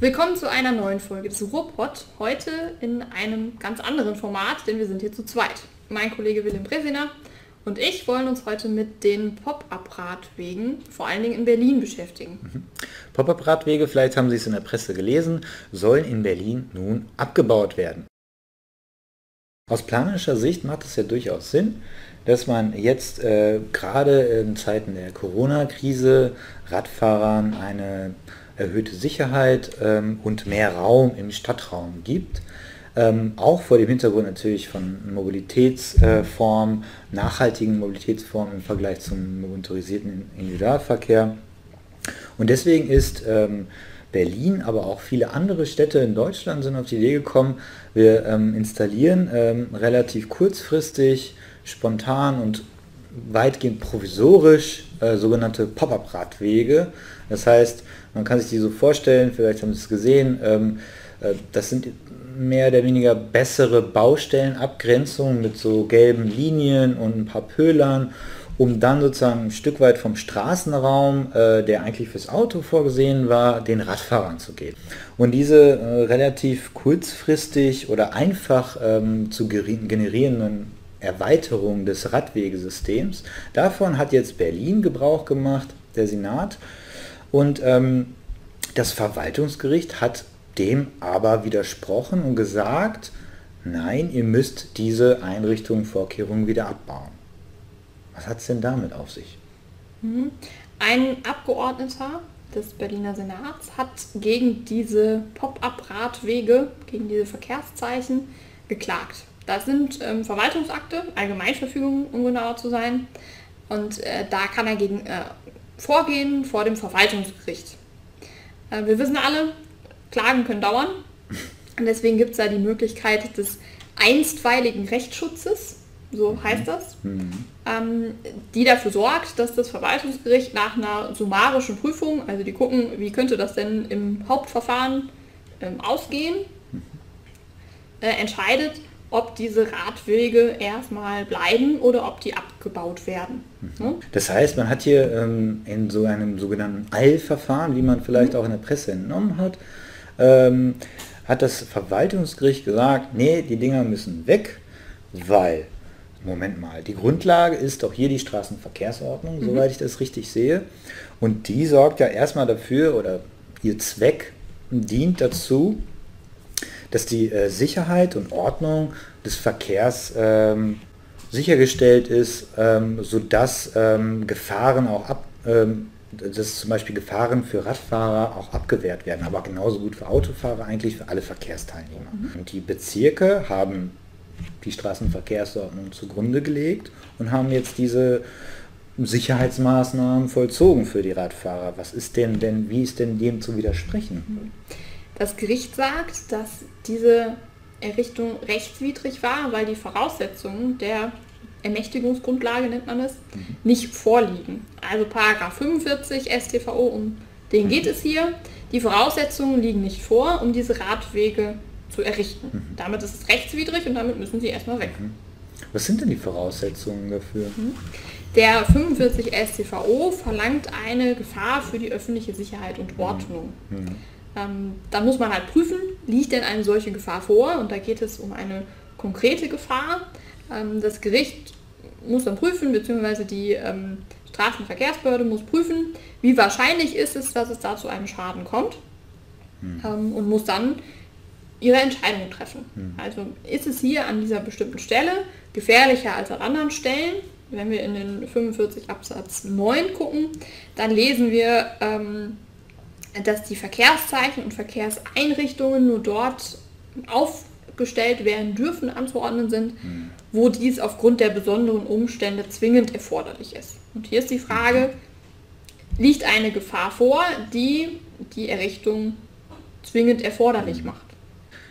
Willkommen zu einer neuen Folge des Ruhrpott. Heute in einem ganz anderen Format, denn wir sind hier zu zweit. Mein Kollege Willem Bresiner und ich wollen uns heute mit den Pop-up-Radwegen, vor allen Dingen in Berlin, beschäftigen. Mhm. Pop-up-Radwege, vielleicht haben Sie es in der Presse gelesen, sollen in Berlin nun abgebaut werden. Aus planischer Sicht macht es ja durchaus Sinn, dass man jetzt äh, gerade in Zeiten der Corona-Krise Radfahrern eine erhöhte Sicherheit ähm, und mehr Raum im Stadtraum gibt. Ähm, auch vor dem Hintergrund natürlich von Mobilitätsformen, äh, nachhaltigen Mobilitätsformen im Vergleich zum motorisierten Individualverkehr. Und deswegen ist ähm, Berlin, aber auch viele andere Städte in Deutschland sind auf die Idee gekommen, wir ähm, installieren ähm, relativ kurzfristig, spontan und weitgehend provisorisch äh, sogenannte Pop-up-Radwege. Das heißt, man kann sich die so vorstellen, vielleicht haben Sie es gesehen, ähm, äh, das sind mehr oder weniger bessere Baustellenabgrenzungen mit so gelben Linien und ein paar Pölern, um dann sozusagen ein Stück weit vom Straßenraum, äh, der eigentlich fürs Auto vorgesehen war, den Radfahrern zu gehen. Und diese äh, relativ kurzfristig oder einfach ähm, zu generierenden Erweiterung des Radwegesystems. Davon hat jetzt Berlin Gebrauch gemacht, der Senat. Und ähm, das Verwaltungsgericht hat dem aber widersprochen und gesagt, nein, ihr müsst diese Einrichtungen, Vorkehrungen wieder abbauen. Was hat es denn damit auf sich? Mhm. Ein Abgeordneter des Berliner Senats hat gegen diese Pop-up-Radwege, gegen diese Verkehrszeichen geklagt. Das sind ähm, Verwaltungsakte, Allgemeinverfügungen, um genauer zu sein. Und äh, da kann er gegen äh, vorgehen vor dem Verwaltungsgericht. Äh, wir wissen alle, Klagen können dauern. Und deswegen gibt es da die Möglichkeit des einstweiligen Rechtsschutzes, so mhm. heißt das, mhm. ähm, die dafür sorgt, dass das Verwaltungsgericht nach einer summarischen Prüfung, also die gucken, wie könnte das denn im Hauptverfahren ähm, ausgehen, mhm. äh, entscheidet, ob diese Radwege erstmal bleiben oder ob die abgebaut werden. Mhm. Ne? Das heißt, man hat hier ähm, in so einem sogenannten Eilverfahren, wie man vielleicht mhm. auch in der Presse entnommen hat, ähm, hat das Verwaltungsgericht gesagt, nee, die Dinger müssen weg, weil, Moment mal, die Grundlage ist doch hier die Straßenverkehrsordnung, mhm. soweit ich das richtig sehe. Und die sorgt ja erstmal dafür, oder ihr Zweck dient dazu, dass die äh, Sicherheit und Ordnung des Verkehrs ähm, sichergestellt ist, ähm, sodass ähm, Gefahren auch ab, ähm, dass zum Beispiel Gefahren für Radfahrer auch abgewehrt werden, aber genauso gut für Autofahrer, eigentlich für alle Verkehrsteilnehmer. Mhm. Und die Bezirke haben die Straßenverkehrsordnung zugrunde gelegt und haben jetzt diese Sicherheitsmaßnahmen vollzogen für die Radfahrer. Was ist denn denn, wie ist denn dem zu widersprechen? Mhm. Das Gericht sagt, dass diese Errichtung rechtswidrig war, weil die Voraussetzungen der Ermächtigungsgrundlage nennt man es, mhm. nicht vorliegen. Also Paragraph 45 StVO, um den geht es hier. Die Voraussetzungen liegen nicht vor, um diese Radwege zu errichten. Mhm. Damit ist es rechtswidrig und damit müssen sie erstmal weg. Mhm. Was sind denn die Voraussetzungen dafür? Mhm. Der 45 StVO verlangt eine Gefahr für die öffentliche Sicherheit und mhm. Ordnung. Ähm, dann muss man halt prüfen, liegt denn eine solche Gefahr vor? Und da geht es um eine konkrete Gefahr. Ähm, das Gericht muss dann prüfen, beziehungsweise die ähm, Straßenverkehrsbehörde muss prüfen, wie wahrscheinlich ist es, dass es da zu einem Schaden kommt hm. ähm, und muss dann ihre Entscheidung treffen. Hm. Also ist es hier an dieser bestimmten Stelle gefährlicher als an anderen Stellen? Wenn wir in den 45 Absatz 9 gucken, dann lesen wir, ähm, dass die Verkehrszeichen und Verkehrseinrichtungen nur dort aufgestellt werden dürfen, anzuordnen sind, mhm. wo dies aufgrund der besonderen Umstände zwingend erforderlich ist. Und hier ist die Frage, liegt eine Gefahr vor, die die Errichtung zwingend erforderlich mhm. macht?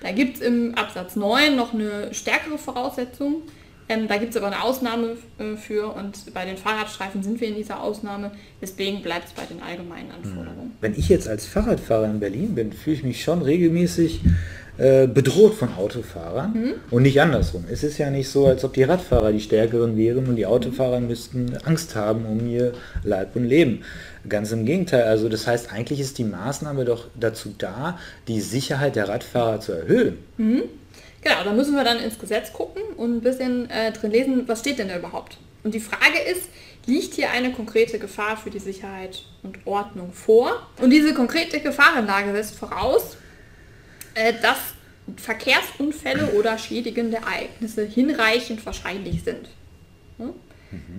Da gibt es im Absatz 9 noch eine stärkere Voraussetzung, ähm, da gibt es aber eine Ausnahme äh, für und bei den Fahrradstreifen sind wir in dieser Ausnahme. Deswegen bleibt es bei den allgemeinen Anforderungen. Wenn ich jetzt als Fahrradfahrer in Berlin bin, fühle ich mich schon regelmäßig äh, bedroht von Autofahrern mhm. und nicht andersrum. Es ist ja nicht so, als ob die Radfahrer die Stärkeren wären und die Autofahrer müssten Angst haben um ihr Leib und Leben. Ganz im Gegenteil. Also das heißt, eigentlich ist die Maßnahme doch dazu da, die Sicherheit der Radfahrer zu erhöhen. Mhm. Genau, da müssen wir dann ins Gesetz gucken und ein bisschen äh, drin lesen, was steht denn da überhaupt. Und die Frage ist, liegt hier eine konkrete Gefahr für die Sicherheit und Ordnung vor? Und diese konkrete Gefahrenlage setzt voraus, äh, dass Verkehrsunfälle oder schädigende Ereignisse hinreichend wahrscheinlich sind. Hm?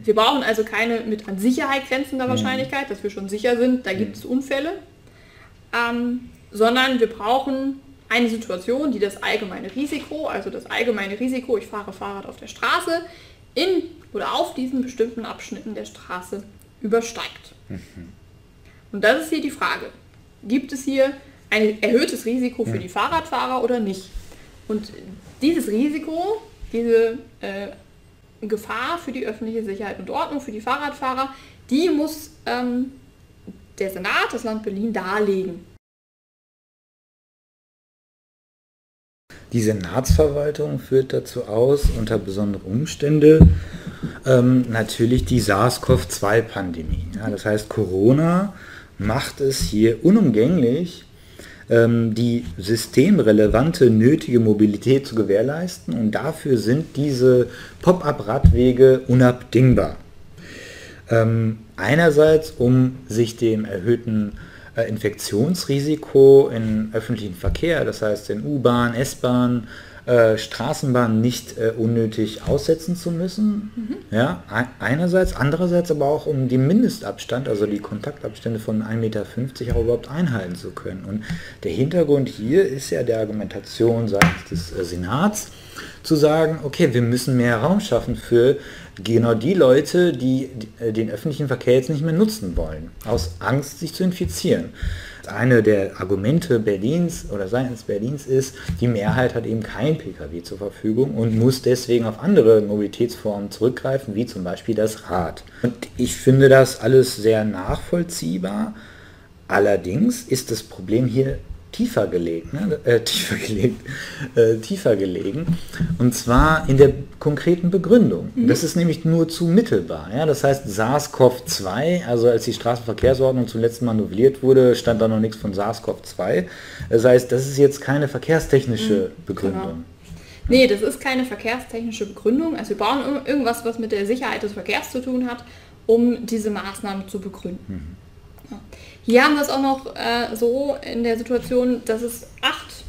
Wir brauchen also keine mit an Sicherheit grenzender mhm. Wahrscheinlichkeit, dass wir schon sicher sind, da gibt es mhm. Unfälle, ähm, sondern wir brauchen eine Situation, die das allgemeine Risiko, also das allgemeine Risiko, ich fahre Fahrrad auf der Straße, in oder auf diesen bestimmten Abschnitten der Straße übersteigt. Mhm. Und das ist hier die Frage. Gibt es hier ein erhöhtes Risiko für die Fahrradfahrer oder nicht? Und dieses Risiko, diese äh, Gefahr für die öffentliche Sicherheit und Ordnung für die Fahrradfahrer, die muss ähm, der Senat, das Land Berlin darlegen. Die Senatsverwaltung führt dazu aus, unter besonderen Umständen ähm, natürlich die SARS-CoV-2-Pandemie. Ja, das heißt, Corona macht es hier unumgänglich, ähm, die systemrelevante nötige Mobilität zu gewährleisten und dafür sind diese Pop-up-Radwege unabdingbar. Ähm, einerseits, um sich dem erhöhten Infektionsrisiko im öffentlichen Verkehr, das heißt in U-Bahn, S-Bahn, äh, Straßenbahn nicht äh, unnötig aussetzen zu müssen. Mhm. Ja, einerseits, andererseits aber auch um den Mindestabstand, also die Kontaktabstände von 1,50 Meter auch überhaupt einhalten zu können. Und der Hintergrund hier ist ja der Argumentation seitens des äh, Senats, zu sagen, okay, wir müssen mehr Raum schaffen für genau die Leute, die äh, den öffentlichen Verkehr jetzt nicht mehr nutzen wollen, aus Angst, sich zu infizieren eine der Argumente Berlins oder seitens Berlins ist, die Mehrheit hat eben kein Pkw zur Verfügung und muss deswegen auf andere Mobilitätsformen zurückgreifen, wie zum Beispiel das Rad. Und ich finde das alles sehr nachvollziehbar. Allerdings ist das Problem hier tiefer gelegen, ne? äh, tiefer gelegt, äh, tiefer gelegen, und zwar in der konkreten Begründung. Mhm. Das ist nämlich nur zu mittelbar. Ja? Das heißt SARS-CoV-2, also als die Straßenverkehrsordnung zum letzten Mal novelliert wurde, stand da noch nichts von SARS-CoV-2. Das heißt, das ist jetzt keine verkehrstechnische mhm. Begründung. Genau. Nee, das ist keine verkehrstechnische Begründung. Also wir brauchen irgendwas, was mit der Sicherheit des Verkehrs zu tun hat, um diese Maßnahmen zu begründen. Mhm. Ja. Hier haben wir es auch noch äh, so in der Situation, dass es acht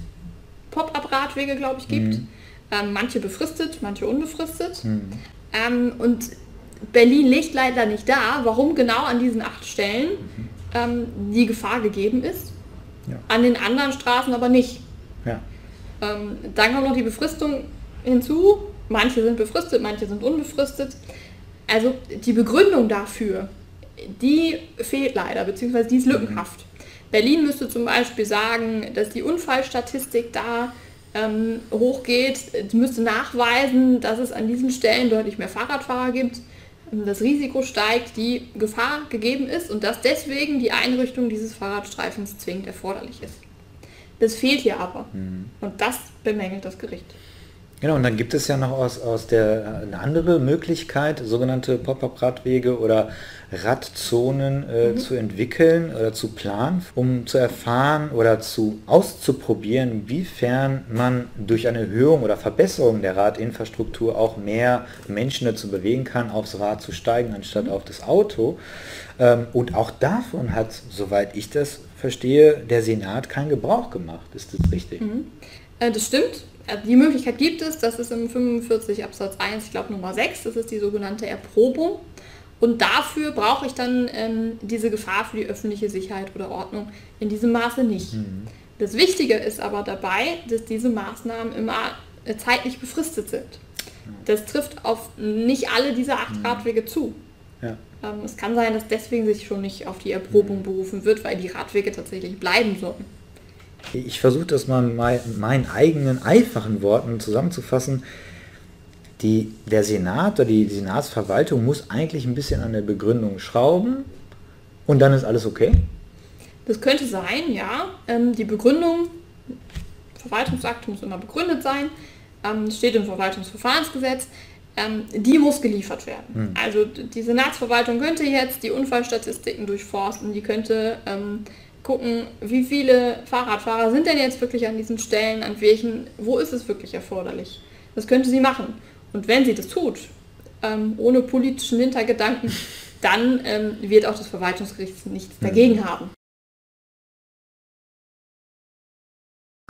Pop-up-Radwege, glaube ich, gibt. Mhm. Ähm, manche befristet, manche unbefristet. Mhm. Ähm, und Berlin legt leider nicht da, warum genau an diesen acht Stellen mhm. ähm, die Gefahr gegeben ist. Ja. An den anderen Straßen aber nicht. Ja. Ähm, dann kommt noch die Befristung hinzu. Manche sind befristet, manche sind unbefristet. Also die Begründung dafür, die fehlt leider, beziehungsweise die ist mhm. lückenhaft. Berlin müsste zum Beispiel sagen, dass die Unfallstatistik da ähm, hochgeht, müsste nachweisen, dass es an diesen Stellen deutlich mehr Fahrradfahrer gibt, das Risiko steigt, die Gefahr gegeben ist und dass deswegen die Einrichtung dieses Fahrradstreifens zwingend erforderlich ist. Das fehlt hier aber mhm. und das bemängelt das Gericht. Genau, und dann gibt es ja noch aus, aus der eine andere Möglichkeit, sogenannte Pop-up-Radwege oder Radzonen äh, mhm. zu entwickeln oder zu planen, um zu erfahren oder zu auszuprobieren, inwiefern man durch eine Erhöhung oder Verbesserung der Radinfrastruktur auch mehr Menschen dazu bewegen kann, aufs Rad zu steigen, anstatt mhm. auf das Auto. Ähm, und auch davon hat, soweit ich das verstehe, der Senat keinen Gebrauch gemacht. Ist das richtig? Mhm. Äh, das stimmt. Äh, die Möglichkeit gibt es, das ist im 45 Absatz 1, ich glaube Nummer 6, das ist die sogenannte Erprobung. Und dafür brauche ich dann ähm, diese Gefahr für die öffentliche Sicherheit oder Ordnung in diesem Maße nicht. Mhm. Das Wichtige ist aber dabei, dass diese Maßnahmen immer äh, zeitlich befristet sind. Das trifft auf nicht alle dieser acht mhm. Radwege zu. Ja. Ähm, es kann sein, dass deswegen sich schon nicht auf die Erprobung mhm. berufen wird, weil die Radwege tatsächlich bleiben sollen. Ich versuche das mal in meinen eigenen einfachen Worten zusammenzufassen. Die, der Senat oder die Senatsverwaltung muss eigentlich ein bisschen an der Begründung schrauben und dann ist alles okay? Das könnte sein, ja. Ähm, die Begründung Verwaltungsakt muss immer begründet sein, ähm, steht im Verwaltungsverfahrensgesetz, ähm, die muss geliefert werden. Mhm. Also die Senatsverwaltung könnte jetzt die Unfallstatistiken durchforsten, die könnte ähm, gucken, wie viele Fahrradfahrer sind denn jetzt wirklich an diesen Stellen, an welchen, wo ist es wirklich erforderlich. Das könnte sie machen. Und wenn sie das tut, ähm, ohne politischen Hintergedanken, dann ähm, wird auch das Verwaltungsgericht nichts dagegen mhm. haben.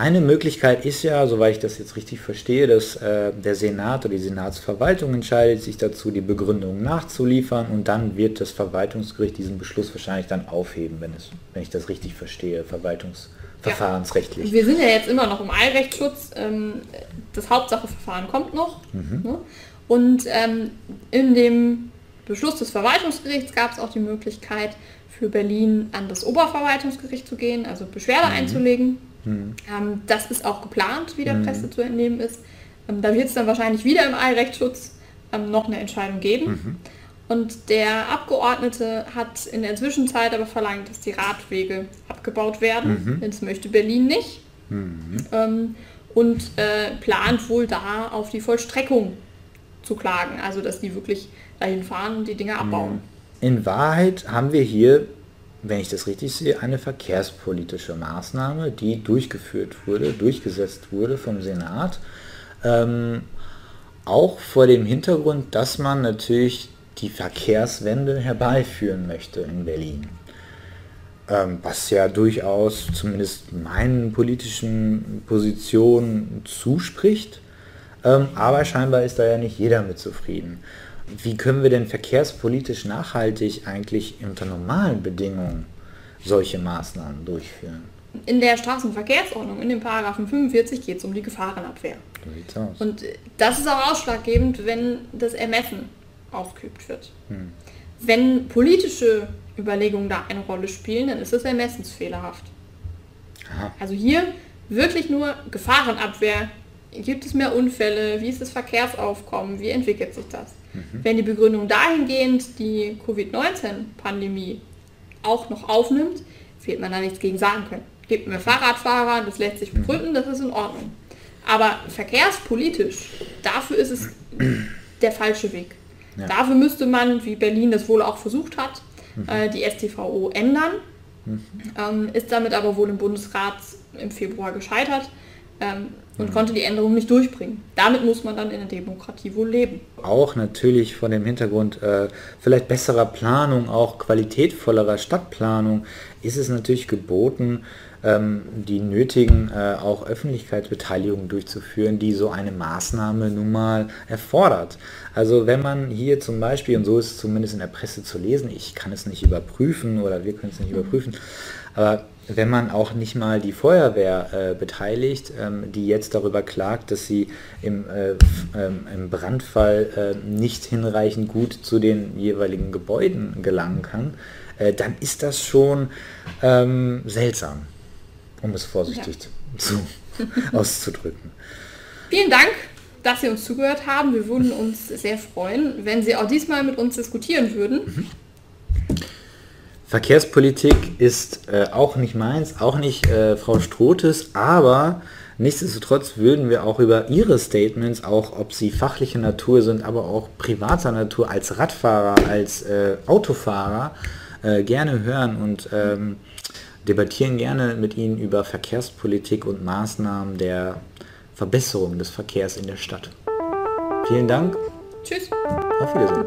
Eine Möglichkeit ist ja, soweit ich das jetzt richtig verstehe, dass äh, der Senat oder die Senatsverwaltung entscheidet sich dazu, die Begründung nachzuliefern und dann wird das Verwaltungsgericht diesen Beschluss wahrscheinlich dann aufheben, wenn, es, wenn ich das richtig verstehe, verwaltungsverfahrensrechtlich. Ja. Wir sind ja jetzt immer noch im Eilrechtsschutz. Ähm, das Hauptsacheverfahren kommt noch. Mhm. Ne? Und ähm, in dem Beschluss des Verwaltungsgerichts gab es auch die Möglichkeit, für Berlin an das Oberverwaltungsgericht zu gehen, also Beschwerde mhm. einzulegen Mhm. Ähm, das ist auch geplant, wie der mhm. Presse zu entnehmen ist. Ähm, da wird es dann wahrscheinlich wieder im Eilrechtsschutz ähm, noch eine Entscheidung geben. Mhm. Und der Abgeordnete hat in der Zwischenzeit aber verlangt, dass die Radwege abgebaut werden. Mhm. Das möchte Berlin nicht. Mhm. Ähm, und äh, plant wohl da auf die Vollstreckung zu klagen. Also dass die wirklich dahin fahren und die Dinge abbauen. Mhm. In Wahrheit haben wir hier wenn ich das richtig sehe, eine verkehrspolitische Maßnahme, die durchgeführt wurde, durchgesetzt wurde vom Senat. Ähm, auch vor dem Hintergrund, dass man natürlich die Verkehrswende herbeiführen möchte in Berlin. Ähm, was ja durchaus zumindest meinen politischen Positionen zuspricht. Ähm, aber scheinbar ist da ja nicht jeder mit zufrieden wie können wir denn verkehrspolitisch nachhaltig eigentlich unter normalen Bedingungen solche Maßnahmen durchführen? In der Straßenverkehrsordnung, in dem Paragraphen 45, geht es um die Gefahrenabwehr. Und das ist auch ausschlaggebend, wenn das Ermessen ausgeübt wird. Hm. Wenn politische Überlegungen da eine Rolle spielen, dann ist das ermessensfehlerhaft. Aha. Also hier wirklich nur Gefahrenabwehr. Gibt es mehr Unfälle? Wie ist das Verkehrsaufkommen? Wie entwickelt sich das? Mhm. Wenn die Begründung dahingehend die Covid-19-Pandemie auch noch aufnimmt, wird man da nichts gegen sagen können. Gibt mir Fahrradfahrer, das lässt sich begründen, das ist in Ordnung. Aber verkehrspolitisch, dafür ist es der falsche Weg. Ja. Dafür müsste man, wie Berlin das wohl auch versucht hat, mhm. äh, die STVO ändern. Mhm. Ähm, ist damit aber wohl im Bundesrat im Februar gescheitert ähm, und mhm. konnte die Änderung nicht durchbringen. Damit muss man dann in der Demokratie wohl leben. Auch natürlich von dem Hintergrund äh, vielleicht besserer Planung, auch qualitätvollerer Stadtplanung, ist es natürlich geboten, ähm, die nötigen äh, auch Öffentlichkeitsbeteiligungen durchzuführen, die so eine Maßnahme nun mal erfordert. Also wenn man hier zum Beispiel, und so ist es zumindest in der Presse zu lesen, ich kann es nicht überprüfen oder wir können es nicht mhm. überprüfen, aber wenn man auch nicht mal die Feuerwehr äh, beteiligt, ähm, die jetzt darüber klagt, dass sie im, äh, ähm, im Brandfall äh, nicht hinreichend gut zu den jeweiligen Gebäuden gelangen kann, äh, dann ist das schon ähm, seltsam, um es vorsichtig ja. zu, auszudrücken. Vielen Dank, dass Sie uns zugehört haben. Wir würden uns sehr freuen, wenn Sie auch diesmal mit uns diskutieren würden. Mhm. Verkehrspolitik ist äh, auch nicht meins, auch nicht äh, Frau Strotes, aber nichtsdestotrotz würden wir auch über Ihre Statements, auch ob sie fachliche Natur sind, aber auch privater Natur als Radfahrer, als äh, Autofahrer, äh, gerne hören und ähm, debattieren gerne mit Ihnen über Verkehrspolitik und Maßnahmen der Verbesserung des Verkehrs in der Stadt. Vielen Dank. Tschüss. Auf Wiedersehen.